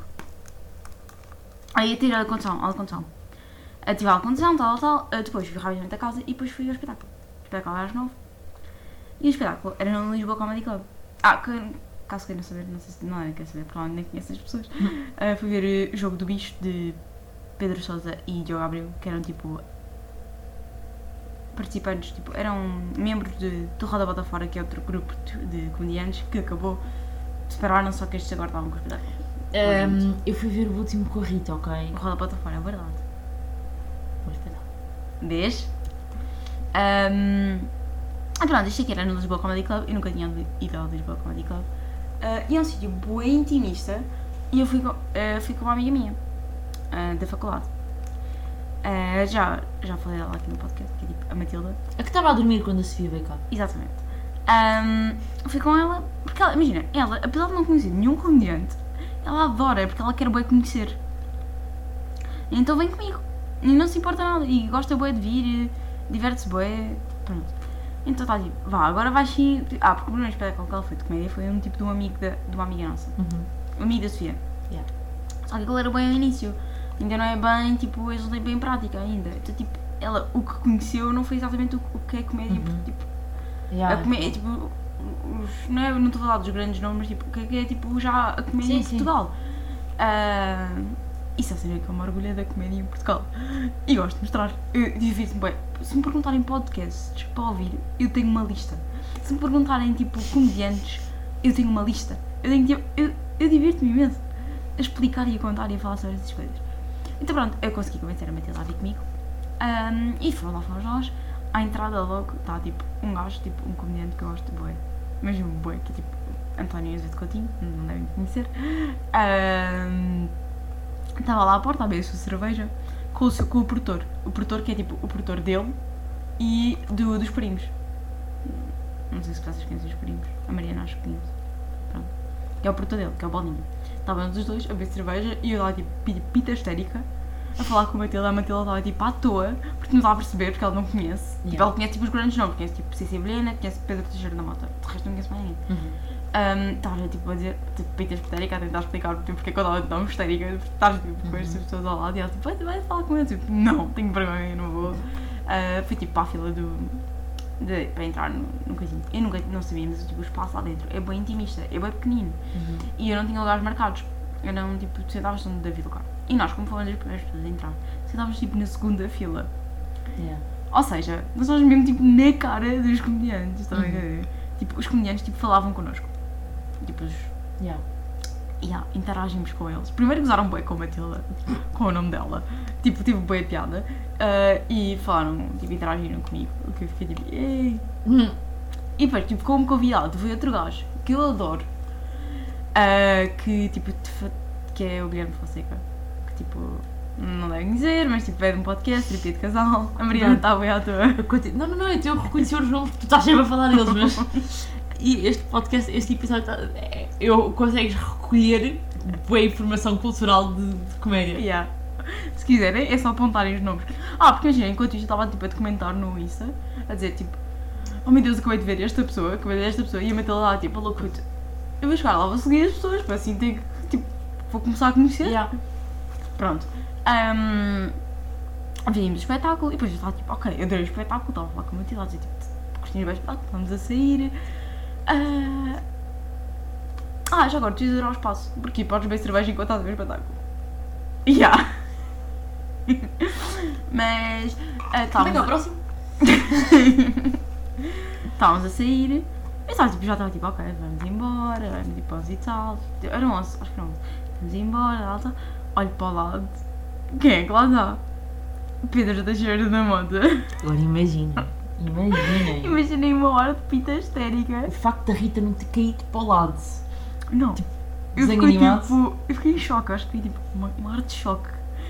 Aí ter a condução, a de condução. Ative a condução, tal, tal, tal. Ah, depois fui rapidamente a casa e depois fui ao espetáculo. O espetáculo era às 9. E o espetáculo era no Lisboa Comedy Club. Ah, que, caso queiram saber, não sei se não era, quer saber, provavelmente nem conhecem as pessoas. Ah, fui ver eh, o jogo do bicho de Pedro Sousa e Diogo Abreu, que eram tipo participantes, tipo, eram membros de, do Roda Bota Fora, que é outro grupo de, de comediantes que acabou, separaram só que estes agora estavam com os espetáculos. Ahm, eu fui ver o último com a Rita, ok? O Roda Bota Fora, é verdade. Bom espetáculo. Vês? Um, ah, pronto, isto aqui era no Lisboa Comedy Club, eu nunca tinha ido ao Lisboa Comedy Club. Ah, e é um sítio bem intimista e eu fui com, ah, fui com uma amiga minha ah, da faculdade. Já, já falei dela aqui no podcast, que é tipo a Matilda. A que estava a dormir quando a Sofia veio cá. Exatamente. Ahm, fui com ela, porque ela, imagina, ela, apesar de não conhecer nenhum comediante, ela adora, porque ela quer bem conhecer. Então vem comigo. E não se importa nada. E gosta bué de vir, diverte-se bué. Pronto. Então está tipo, vá, agora vais sim. Ah, porque o primeiro espetáculo que ela foi de comédia foi um tipo de um amigo da, de uma amiga nossa. Uhum. Um amigo da Sofia. Yeah. Só que aquilo era bem ao início. Ainda não é bem, tipo, eles não têm bem prática ainda. Então, tipo, ela, o que conheceu não foi exatamente o, o que é comédia, Uhum. porque, tipo, Yeah, a comédia, tipo, os, não, é, não estou a falar dos grandes nomes, tipo, o que é, que é, tipo, já a comédia Sim, em. Portugal. Ah, isso é saber que eu me orgulho da comédia em Portugal. E gosto de mostrar. Eu divirto-me bem. Se me perguntarem podcasts para ouvir, eu tenho uma lista. Se me perguntarem, tipo, comediantes, eu tenho uma lista. Eu tenho, tipo, eu, eu divirto-me imenso a explicar e a contar e a falar sobre essas coisas. Então pronto, eu consegui convencer a Matilda a vir comigo. Ahm, e foram lá fomos nós. À entrada logo está tipo um gajo, tipo um comediante que eu gosto de bué. Mesmo bué, que é tipo António de Coutinho, não devem conhecer. Estava lá à porta a beber a sua cerveja com o, seu, com o produtor. O produtor que é tipo o produtor dele e do, dos primos. Não sei se vocês conhecem os primos. A Mariana acho que conhece. Pronto. Que é o produtor dele, que é o Bolinho. Estávamos os dois a beber cerveja e eu lá tipo pi- pita histérica a falar com a Matilda. A Matilda estava tipo à toa porque não estava a perceber porque ela não conhece. Tipo, Yeah. ela conhece tipo os grandes nomes. Conhece tipo Cecília Vilhena, conhece Pedro Teixeira da Mota. De resto não conhece mais ninguém. Uhum. Um, Estava tipo a dizer, tipo, pita histérica, a tentar explicar tipo, porque é que eu estava tão histérica, porque estás tipo, com estas pessoas ao lado e ela tipo, vai, vai falar com eles. Tipo, não, tenho vergonha, não vou. Uh, fui tipo para a fila do. de- para entrar no, no coisinho. Eu nunca não sabia, mas tipo, o espaço lá dentro é bem intimista, é bem pequenino Uhum. e eu não tinha lugares marcados. Eu não, tipo, sentavas onde devia lugar. E nós, como fomos as primeiras pessoas a entrar, sentávamos tipo na segunda fila. Yeah. Ou seja, nós estávamos mesmo tipo na cara dos comediantes, estão a Uhum. ver? Tipo, os comediantes tipo, falavam connosco. Tipo, os, Yeah. yeah, interagimos com eles. Primeiro gozaram bem com a Matilda, com o nome dela. Tipo, tive boa piada. ah, e falaram, tipo, interagiram comigo. O que eu fiquei tipo, ei. Uhum. E depois, tipo, como convidado, foi outro gajo que eu adoro. ah, que, tipo, que é o Guilherme Fonseca. Tipo, não devem dizer, mas, tipo, é de um podcast, terapia de casal. A Mariana Uhum. está bem à toa. Não, não, não, eu tenho que reconhecer os nomes, tu estás sempre a falar deles, mas. E este podcast, este episódio, tá- é- eu consegues recolher boa informação cultural de, de comédia. Yeah. Se quiserem, é só apontarem os nomes. Ah, porque imagina, enquanto isto eu estava tipo, a documentar no Insta, a dizer tipo, oh meu Deus, acabei de ver esta pessoa, acabei de ver esta pessoa, e a Matilda lá tipo, louco, eu vou chegar lá, vou seguir as pessoas, para assim ter que, tipo, vou começar a conhecer. Yeah. Pronto. Um, vimos o espetáculo e depois eu estava tipo, ok, eu adorei o espetáculo, estava a falar com a Matilda, a dizer tipo, gostei do espetáculo, vamos a sair. Ah, ah, já agora, de ir ao espaço, porque podes beber cerveja enquanto estás a ver o espetáculo. Yeah. Mas. o estávamos, próximo? estávamos a sair. Eu estava, tipo, já estava tipo, ok, vamos embora, vamos tipo 11 e tal. Eram 11, acho que eram 11. Vamos embora, tal, tal. Olho para o lado. Quem é que lá está? Pedro Teixeira da Mota. Agora imagina, imaginem. Imaginei uma hora de pita histérica. O facto da Rita não ter caído para o lado. Não. eu desenho fiquei tipo. Eu fiquei em choque, acho que fiquei tipo uma, uma hora de choque.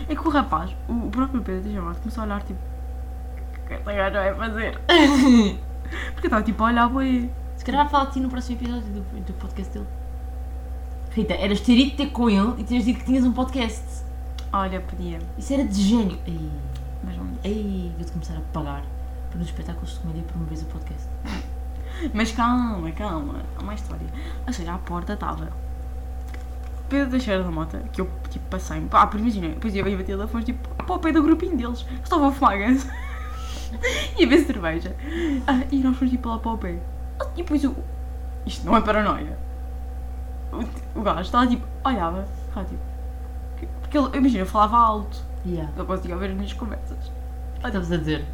É que o rapaz, o, o próprio Pedro Teixeira da Mota, começou a olhar tipo. O que esta gaja vai fazer? Porque eu estava tipo a olhar para ele. Se calhar vai falar de ti no próximo episódio do, do podcast dele. Rita, eras ter ido ter com ele e teres dito que tinhas um podcast. Olha, podia. Isso era de gênio. Ei, Mas vamos. ei, vou-te começar a pagar para nos espetáculos de comédia promoveres o podcast. Mas calma, calma, há uma história. Ou seja, à porta estava Pedro Teixeira da Mota, que eu tipo passei-me. Ah, porque imagina, depois eu ia bater fomos tipo para o pé do grupinho deles. Estavam a fumar ganso. e a ver cerveja. Ah, e nós fomos tipo lá para o pé. Ah, E depois o. Isto não é paranoia. O, o gajo estava tipo, olhava, ficava tipo. que- Porque ele, imagina, eu falava alto, Yeah. ele conseguia ouvir as minhas conversas. O que estavas a dizer?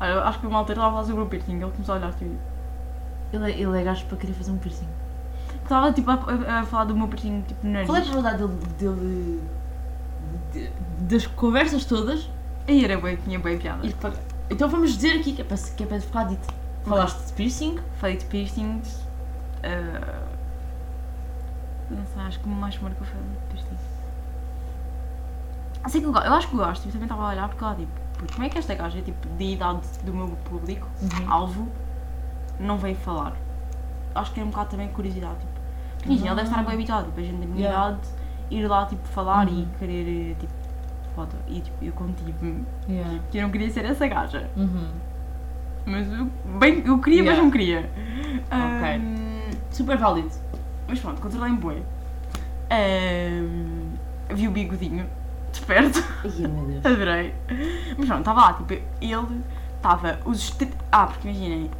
Olha, acho que uma altura estava a fazer o meu piercing, ele começou a olhar tipo. Ele, é- ele é gajo para querer fazer um piercing. Estava tipo a, a- a falar do meu piercing tipo no nariz. Qual é a probabilidade dele, dele de- das conversas todas Aí era bem, tinha bem piada. ir para. Então vamos dizer aqui que é para, que é para ficar dito. Falaste de piercing, Feito piercings. ah, não sei, acho que mais marcou foi o piercing. Sei que eu, eu acho que eu gosto, tipo, também estava a olhar porque lá, tipo, como é que esta gaja, tipo, de idade do meu público, Uhum. alvo, não veio falar? Acho que é um bocado também curiosidade, tipo. Porque imagina, ele deve estar bem habituado, tipo, a gente da minha Yeah. idade, ir lá, tipo, falar Uhum. e querer, tipo, foto. E tipo, eu contive-me Yeah. que eu não queria ser essa gaja. Uhum. Mas eu, bem, eu queria, mas Yeah. não queria. Ok. Ahm, Super válido. Mas pronto, controlei-me bué. Ahm, vi o bigodinho de perto. Ai. Adorei. Mas pronto, estava lá, tipo, ele estava. Os Ah, porque imaginem.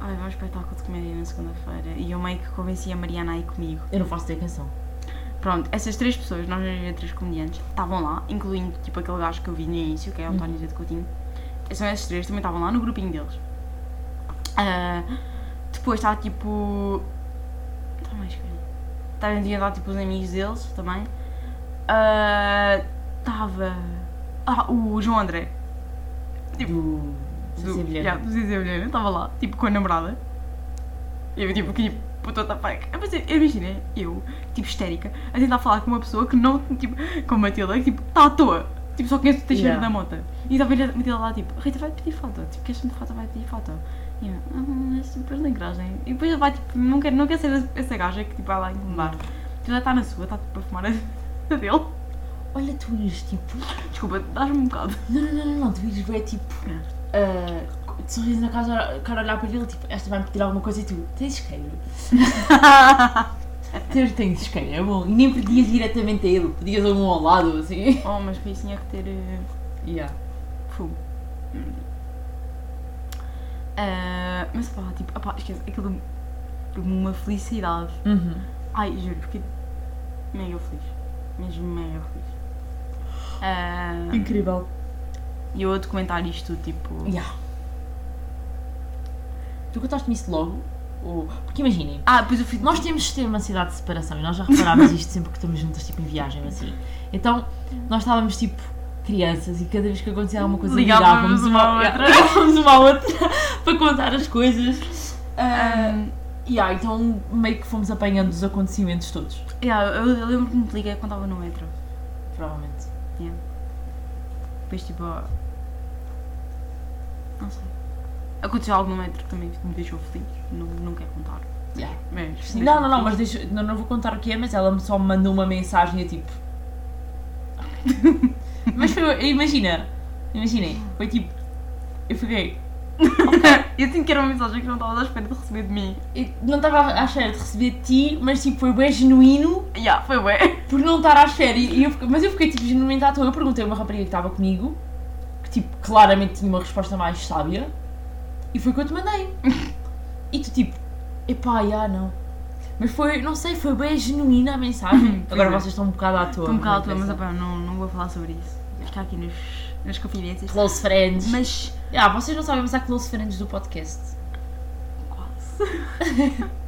Ai, vai um espetáculo de comédia na segunda-feira e eu meio que convenci a Mariana a ir comigo. Eu não faço ter canção. Pronto, essas três pessoas, nós ver três comediantes, estavam lá, incluindo tipo aquele gajo que eu vi no início, que é o António Zé de Coutinho. São esses três, também estavam lá no grupinho deles. Ah, depois estava tipo. Está mais quem? Estavam a andar tipo os amigos deles também. Estava. ah, o João André. Tipo, Do. do, Zezé Vilhena. estava lá, tipo com a namorada. E eu tipo, que puta da fuck. Eu pensei, imagina, eu, tipo histérica, a tentar falar com uma pessoa que não, tipo, com a Matilda, que tipo, está à toa. Tipo, só conheço o Teixeira Yeah. da Mota. E estava a Matilda lá, tipo, Rita vai pedir foto. Tipo, queres me foto? Vai pedir foto. E eu, ah, é super linguagem. E depois ele vai, tipo, não quer, não quer ser essa gaja que tipo, vai lá incomodar. Tipo, ela está na sua, está tipo a fumar a dele. Olha, tu ires tipo. Desculpa, dás-me um bocado. Não, não, não, não, não. Tu ires ver tipo. Uh, de sorriso na casa, cara olhar para ele, tipo, esta vai-me pedir alguma coisa e tu, tens isqueiro? Tens, tens isqueiro, é bom. E nem pedias diretamente a ele, pedias a um ao lado, assim. Oh, mas para isso tinha que ter eh, Yeah. fogo. Ah, mas pá, tipo, opá, esquece, aquilo uma felicidade. Uhum. Ai, juro, fiquei mega feliz. Mesmo mega feliz. Ah, Incrível. E eu a documentar isto, tipo. Yeah. Tu contaste-me isso logo? Ou... Porque imaginem, Ah, depois eu fui. nós temos de ter uma ansiedade de separação e nós já reparámos isto sempre que estamos juntas, tipo em viagem, assim. Então, nós estávamos tipo crianças e cada vez que acontecia alguma coisa Ligávamos ligávamos uma outra. ligávamos uma à outra para contar as coisas. Ah, Ah, yeah, então meio que fomos apanhando os acontecimentos todos. yeah, eu, eu lembro que me liguei quando estava no metro. Provavelmente. Depois, tipo. Não sei. Aconteceu algo no metro que também me deixou feliz. Não, não quero contar. Yeah. Mas. Não, não, não, mas deixa, não, não vou contar o que é, mas ela só me mandou uma mensagem a tipo. mas foi, imagina, imaginem, foi tipo. Eu fiquei. eu sinto que era uma mensagem que não estava à espera de receber de mim. eu não estava à espera de receber de ti, mas tipo, foi bem genuíno Yeah, foi bué. por não estar à espera. E, eu mas eu fiquei tipo genuinamente à toa. Eu perguntei a uma rapariga que estava comigo, que tipo, claramente tinha uma resposta mais sábia, e foi o que eu te mandei. E tu tipo, epá, já não. Mas foi, não sei, foi bem genuína a mensagem. Agora é. vocês estão um bocado à toa. Estou um bocado à toa, não mas opa, não, não vou falar sobre isso. Ficar aqui nos, nas confidências. Close friends. Mas. Ah, vocês não sabem, mas há close friends do podcast. Quase.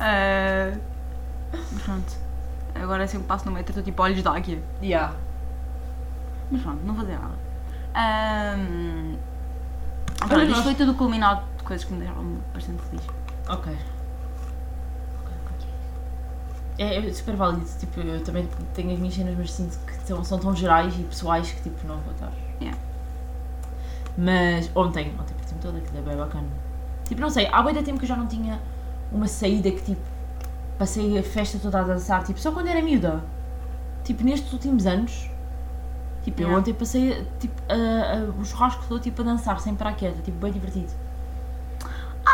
Ah, pronto. Agora sempre passo no metro, estou tipo olhos de águia. Yeah. Mas pronto, não vou dizer nada. Ahm, Olha, pronto, isto nós- foi tudo culminado de coisas que me deixaram bastante feliz. Ok. É, é super válido, tipo, eu também tenho as minhas cenas, mas sinto que são, são tão gerais e pessoais que tipo não vou estar. Yeah. Mas ontem, ontem parti-me toda, aquilo é bem bacana. Tipo, não sei, há muito tempo que eu já não tinha uma saída que tipo passei a festa toda a dançar, tipo, só quando era miúda. Tipo, nestes últimos anos, tipo, eu Yeah. ontem passei tipo, a, a, o churrasco todo tipo, a dançar sem parar quieta, tipo, bem divertido.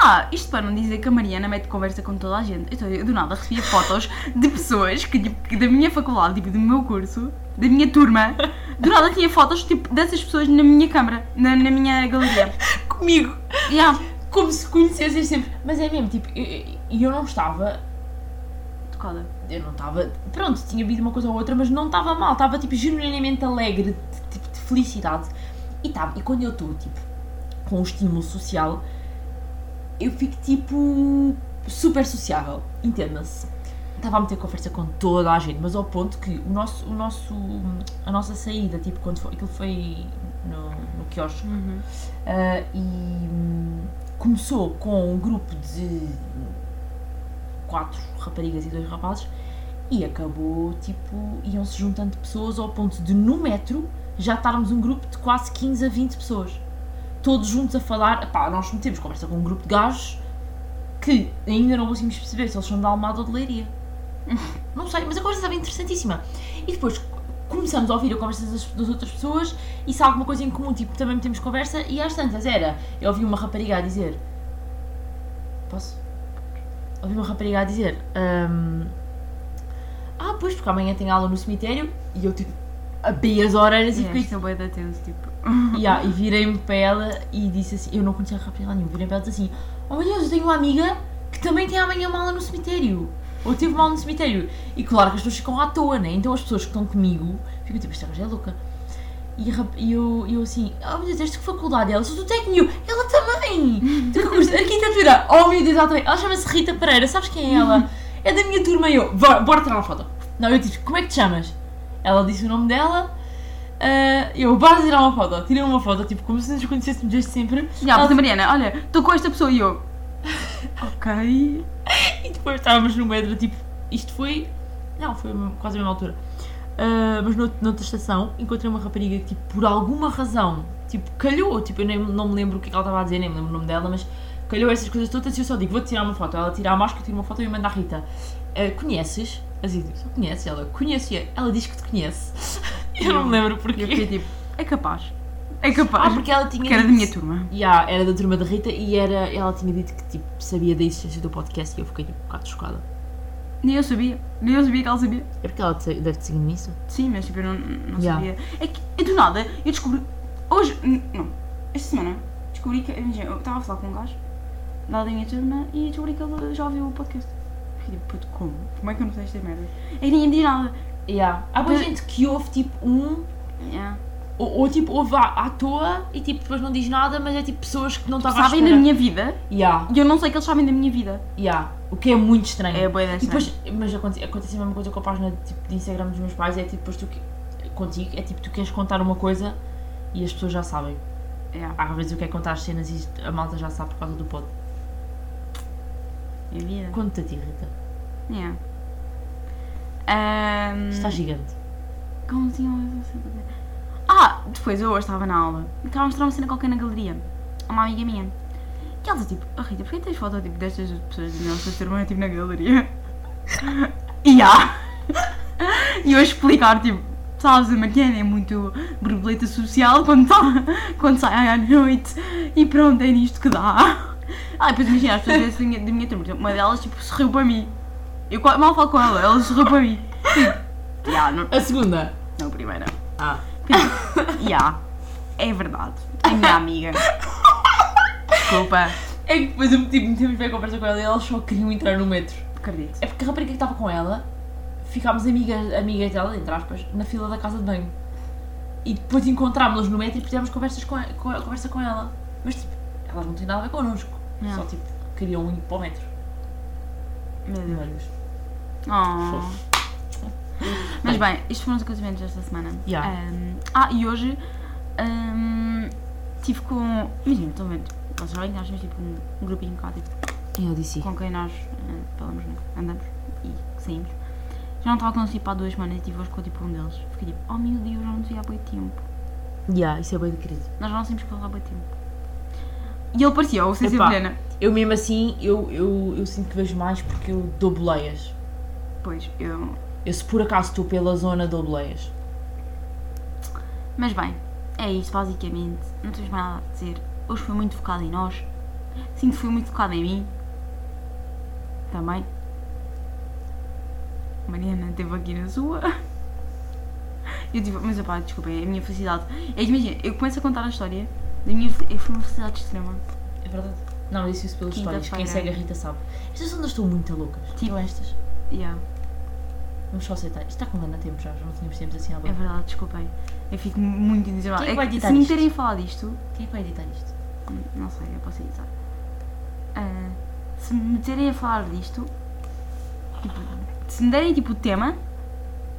Ah, isto para não dizer que a Mariana mete conversa com toda a gente. Então, eu do nada recebia fotos de pessoas que, tipo, que da minha faculdade, tipo, do meu curso, da minha turma, do nada tinha fotos tipo, dessas pessoas na minha câmara, na, na minha galeria. Comigo! Yeah. como se conhecessem sempre. Mas é mesmo, tipo, e eu, eu não estava. Tocada. Eu não estava. Pronto, tinha havido uma coisa ou outra, mas não estava mal. Estava, tipo, genuinamente alegre, de, tipo, de felicidade. E, tá, e quando eu estou, tipo, com o estímulo social, eu fico, tipo, super sociável. Entenda-se. Estava a meter conversa com toda a gente, mas ao ponto que o nosso, o nosso, a nossa saída, tipo, quando foi, aquilo foi no, no quiosque, Uhum. Uh, e hum, começou com um grupo de quatro raparigas e dois rapazes e acabou, tipo, iam-se juntando pessoas ao ponto de no metro já estarmos um grupo de quase 15 a 20 pessoas. Todos juntos a falar, pá, nós metemos conversa com um grupo de gajos que ainda não conseguimos perceber se eles são de Almada ou de Leiria. Não sei, mas a conversa estava interessantíssima. E depois, começamos a ouvir a conversa das, das outras pessoas e se há alguma coisa em comum, tipo, também temos conversa e às tantas era, eu ouvi uma rapariga a dizer, posso? Ouvi uma rapariga a dizer, hum, ah, pois, porque amanhã tem aula no cemitério e eu tipo, abri as orelhas e É, fiquei isto é. Yeah, e virei-me para ela e disse assim: Eu não conhecia a rapariga nenhuma. Virei para ela e disse assim: Oh meu Deus, eu tenho uma amiga que também tem amanhã uma aula no cemitério. Ou teve aula no cemitério. E claro que as pessoas ficam à toa, né? Então as pessoas que estão comigo ficam tipo: Esta gaja é louca. E, e eu, e eu assim: Oh meu Deus, esta que faculdade? Ela sou do Tecnio. Ela também. Que curso de arquitetura. Oh meu Deus, ela também. Ela chama-se Rita Pereira. Sabes quem é ela? É da minha turma. E eu: Bora, bora tirar uma foto. Não, eu disse: Como é que te chamas? Ela disse o nome dela. Ah, eu, bora tirar uma foto. Tirei uma foto, tipo, como se nos conhecêssemos desde sempre. Já, Ela- a Mariana, olha, estou com esta pessoa e eu. Ok. E depois estávamos no metro, tipo, isto foi. Não, foi quase a mesma altura. Ah, mas nout- noutra estação encontrei uma rapariga que, tipo, por alguma razão, tipo, calhou. Tipo, eu nem, não me lembro o que, é que ela estava a dizer, nem me lembro o nome dela, mas calhou essas coisas todas e eu só digo: vou tirar uma foto. Ela tira a máscara, tira uma foto e eu mando à Rita: "Ah, Conheces? Assim, digo, só conhece? Ela conhece. Ela diz que te conhece. Eu não me lembro E eu porquê. fiquei tipo, é capaz. É Ah, capaz. porque ela tinha. Porque era da dito- minha turma. Yeah, era da turma da Rita e era, ela tinha dito que tipo, sabia da existência do podcast e eu fiquei tipo, um bocado chocada. Nem eu sabia. Nem eu sabia que ela sabia. É porque ela te- deve te seguir nisso? Sim, mas tipo, eu não, não Yeah. sabia. É que, eu do nada, eu descobri. Hoje. Não. Esta semana, descobri que. imagina, Eu estava a falar com um gajo lá da minha turma e descobri que ele já ouviu o podcast. Fiquei tipo, puto, como? Como é que eu não sei esta merda? E ninguém me diz nada. Yeah. Há boa Mas- gente que ouve tipo um, Yeah. ou, ou, tipo ouve à, à toa e tipo depois não diz nada, mas é tipo pessoas que não estavam à Sabem espera. da minha vida Yeah, e eu não sei que eles sabem da minha vida. yeah. O que é muito estranho. É boa E depois, mas acontece, acontece a mesma coisa com a página tipo, de Instagram dos meus pais, é tipo depois tu, que- contigo, é tipo tu queres contar uma coisa e as pessoas já sabem. Yeah. Às vezes eu quero contar as cenas e a malta já sabe por causa do pod. É vida. Conta-te a ti, Rita. Yeah. Ahm, Está gigante. Como uma Ah, depois eu hoje estava na aula e estava a mostrar uma cena qualquer na galeria a uma amiga minha. E ela disse tipo, oh, Rita, porquê tens foto tipo, destas pessoas da nossa turma tipo, na galeria? E há. E eu a explicar, tipo, sabes, a Mariana é muito borboleta social quando, tá, quando sai à noite e pronto, é nisto que dá. Ah, depois imagina, as pessoas da minha, da minha turma, uma delas tipo, sorriu para mim. Eu mal falo com ela, ela sorriu para mim. Ya, não, A segunda. não, a primeira. Ah. Ya, é verdade. É minha amiga. Desculpa, É que depois eu tipo, metemos bem a conversa com ela e elas só queriam entrar no metro. acredito. É porque a rapariga que estava com ela, ficámos amigas, amigas dela, entre aspas, na fila da casa de banho. E depois encontrámos-nos no metro e fizemos conversas com, com, conversa com ela. Mas tipo, elas não têm nada a ver connosco. Não. Só tipo, queriam ir para o metro. Meu Deus. Oh. Mas bem, estes foram os acontecimentos desta semana. Ya. Ahm, ah, e hoje ahm, tive com. Imagina, estão vendo? Vocês sabem que nós temos tipo um, um grupinho cá, tipo, Eu disse. com quem nós ah, falamos, né? andamos e saímos. Já não estava com eles tipo há duas semanas e tive hoje com tipo um deles. Fiquei tipo, oh meu Deus, já não te vi há boi tempo. Yeah, isso é bem de querido. Nós já não saímos com ele há boi tempo. E ele parecia o Epá. Vilhena. Eu mesmo assim, eu, eu, eu sinto que vejo mais porque eu dou boleias. Pois, eu. Eu se por acaso estou pela zona, dou boleias. Mas bem, é isto basicamente. Não tens mais nada a dizer. Hoje foi muito focado em nós. Sinto que foi muito focado em mim. Também. Mariana esteve aqui na sua. Eu tive, mas opá, desculpem, é a minha felicidade. É que imagina, eu começo a contar a história da minha eu fui uma felicidade extrema. É verdade. Não, eu disse isso pelas histórias. Quem segue a Rita sabe. Estas ondas estão muito loucas. Tipo- estas. Yeah, Vamos só aceitar. Isto está com grande tempo já. Já não tínhamos tempos assim há é bem. verdade, desculpem. Eu fico muito entusiasmada. Quem é que vai que editar se me isto? terem falado isto, Quem é que vai editar isto? Não sei, eu posso editar. Ah, se me terem a falar disto, tipo, se me derem tipo o tema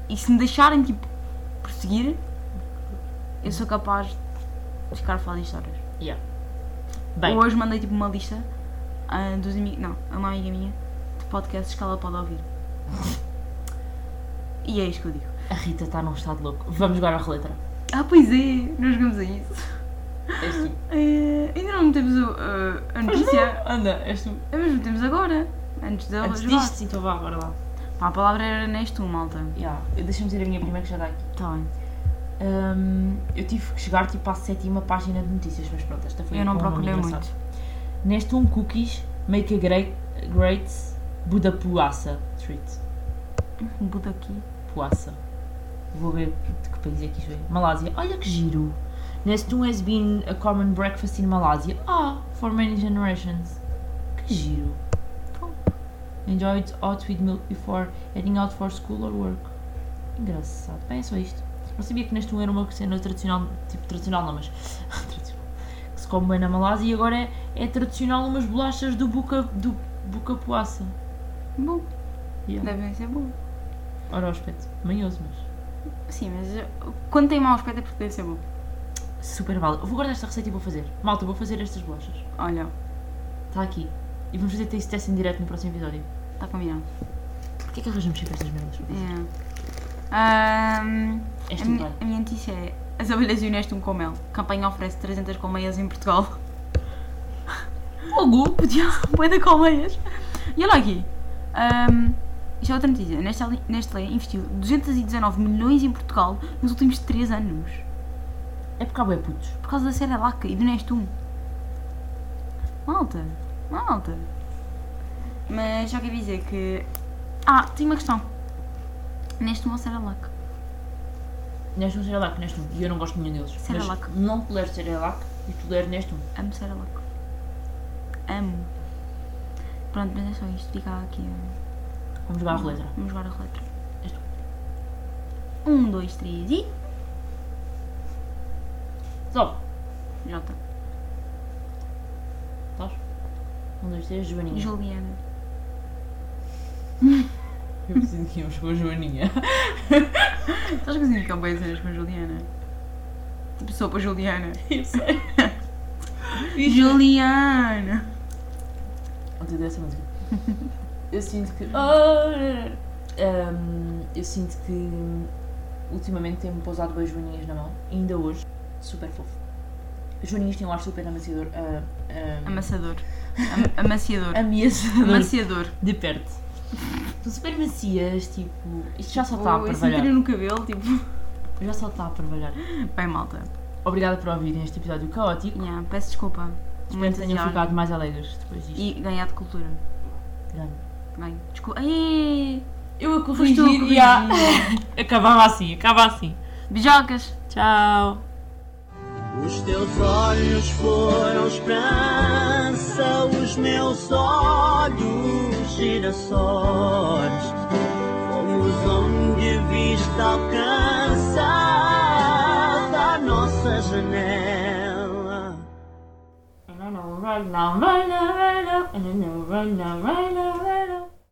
e se me deixarem tipo prosseguir, eu sou capaz de ficar a falar de histórias. Yeah. Bem, Hoje mandei tipo uma lista ah, dos amigos, não, a uma amiga minha de podcasts que ela pode ouvir. E é isto que eu digo. a Rita está num estado louco. Vamos jogar a reletra. Ah, pois é, nós jogamos a isso. És tu. Eh, ainda não metemos o, ah, a notícia, Anda, és tu. mas metemos agora, antes de Antes jogar. disto, então vá, bora lá. Pá, a palavra era neste um, malta. Yeah. Deixa-me dizer a minha prima que já está aqui. Tá bem. Hum, eu tive que chegar tipo à sétima página de notícias, mas pronto, esta foi Eu não um procurei engraçado. muito. Neste um cookies make a great, great Budapuassa treat. Buda aqui. Puassa. Vou ver de que país é que isto é. Malásia. Olha que giro. Neste um has been a common breakfast in Malásia. Ah, for many generations. Que giro. Enjoy it hot with milk before heading out for school or work. Engraçado. Bem, é só isto. Não sabia que neste um era uma cena tradicional, tipo tradicional não, mas tradicional, que se come bem na Malásia e agora é, é tradicional umas bolachas do Buca, do Buca Puassa. Bom, Yeah. devem ser bom. Ora o aspecto, manhoso, mas Sim, mas uh, quando tem mau aspecto é porque deve ser bom. super válido. Eu vou guardar esta receita e vou fazer. Malta, vou fazer estas bolachas. Olha, Está aqui. E vamos fazer esse teste em direto no próximo episódio. está combinado. Porquê que arranjamos sempre estas merdas? É. És a, a minha notícia é As abelhas Nesto um com mel. Campanha oferece 300 colmeias em Portugal. Fogo! Podia de colmeias. E olha aqui. Ahm, isto é outra notícia. Nestlé, Nestlé investiu 219 milhões em Portugal nos últimos 3 anos. É porque há bué putos. Por causa da Cerelac e do Nestum. Malta, malta. Mas só quero dizer que. Ah, tenho uma questão. Nestum ou Cerelac? Neste um Cerelac, neste um. E eu não gosto de nenhum deles. Cerelac. Mas não tolero Cerelac e tolero neste um. Amo Cerelac. Amo. Pronto, mas é só isto. Fica aqui. Vamos jogar a letra. Vamos jogar a letra. Este. Um, dois, três e. Sobe. Jota. Estás? Um, dois, três, Joaninha. Juliana. Eu preciso que íamos com a Joaninha. Estás cozinhando que é bem cenas com Juliana? Tipo sopa Juliana. Eu sei. Juliana! Ontem dessa música. Eu sinto que. Ah, Ahm, eu sinto que ultimamente tem-me pousado bem Joaninhas na mão. Ainda hoje. Super fofo. As Joaninhas têm um ar super amaciador. ah, ah, Amassador. Am amaciador. Ameaçador. Amaciador. De perto. São super macias, tipo. Isto já só está a parvalhar. cintura no cabelo, tipo. Já só está a parvalhar. Bem, malta. Obrigada por ouvirem este episódio caótico. Yeah, peço desculpa. Espero que tenham ficado mais alegres depois disto. E ganhar de cultura. Grande. Bem, desculpa. Ai, Eu a tu corrigir e a... corrigir. Acabava assim, acaba assim. Beijocas! Tchau. Os teus olhos foram esperança, os meus olhos girassóis. Fomos onde vista alcança da nossa janela. Now, right now, now, now, now, now.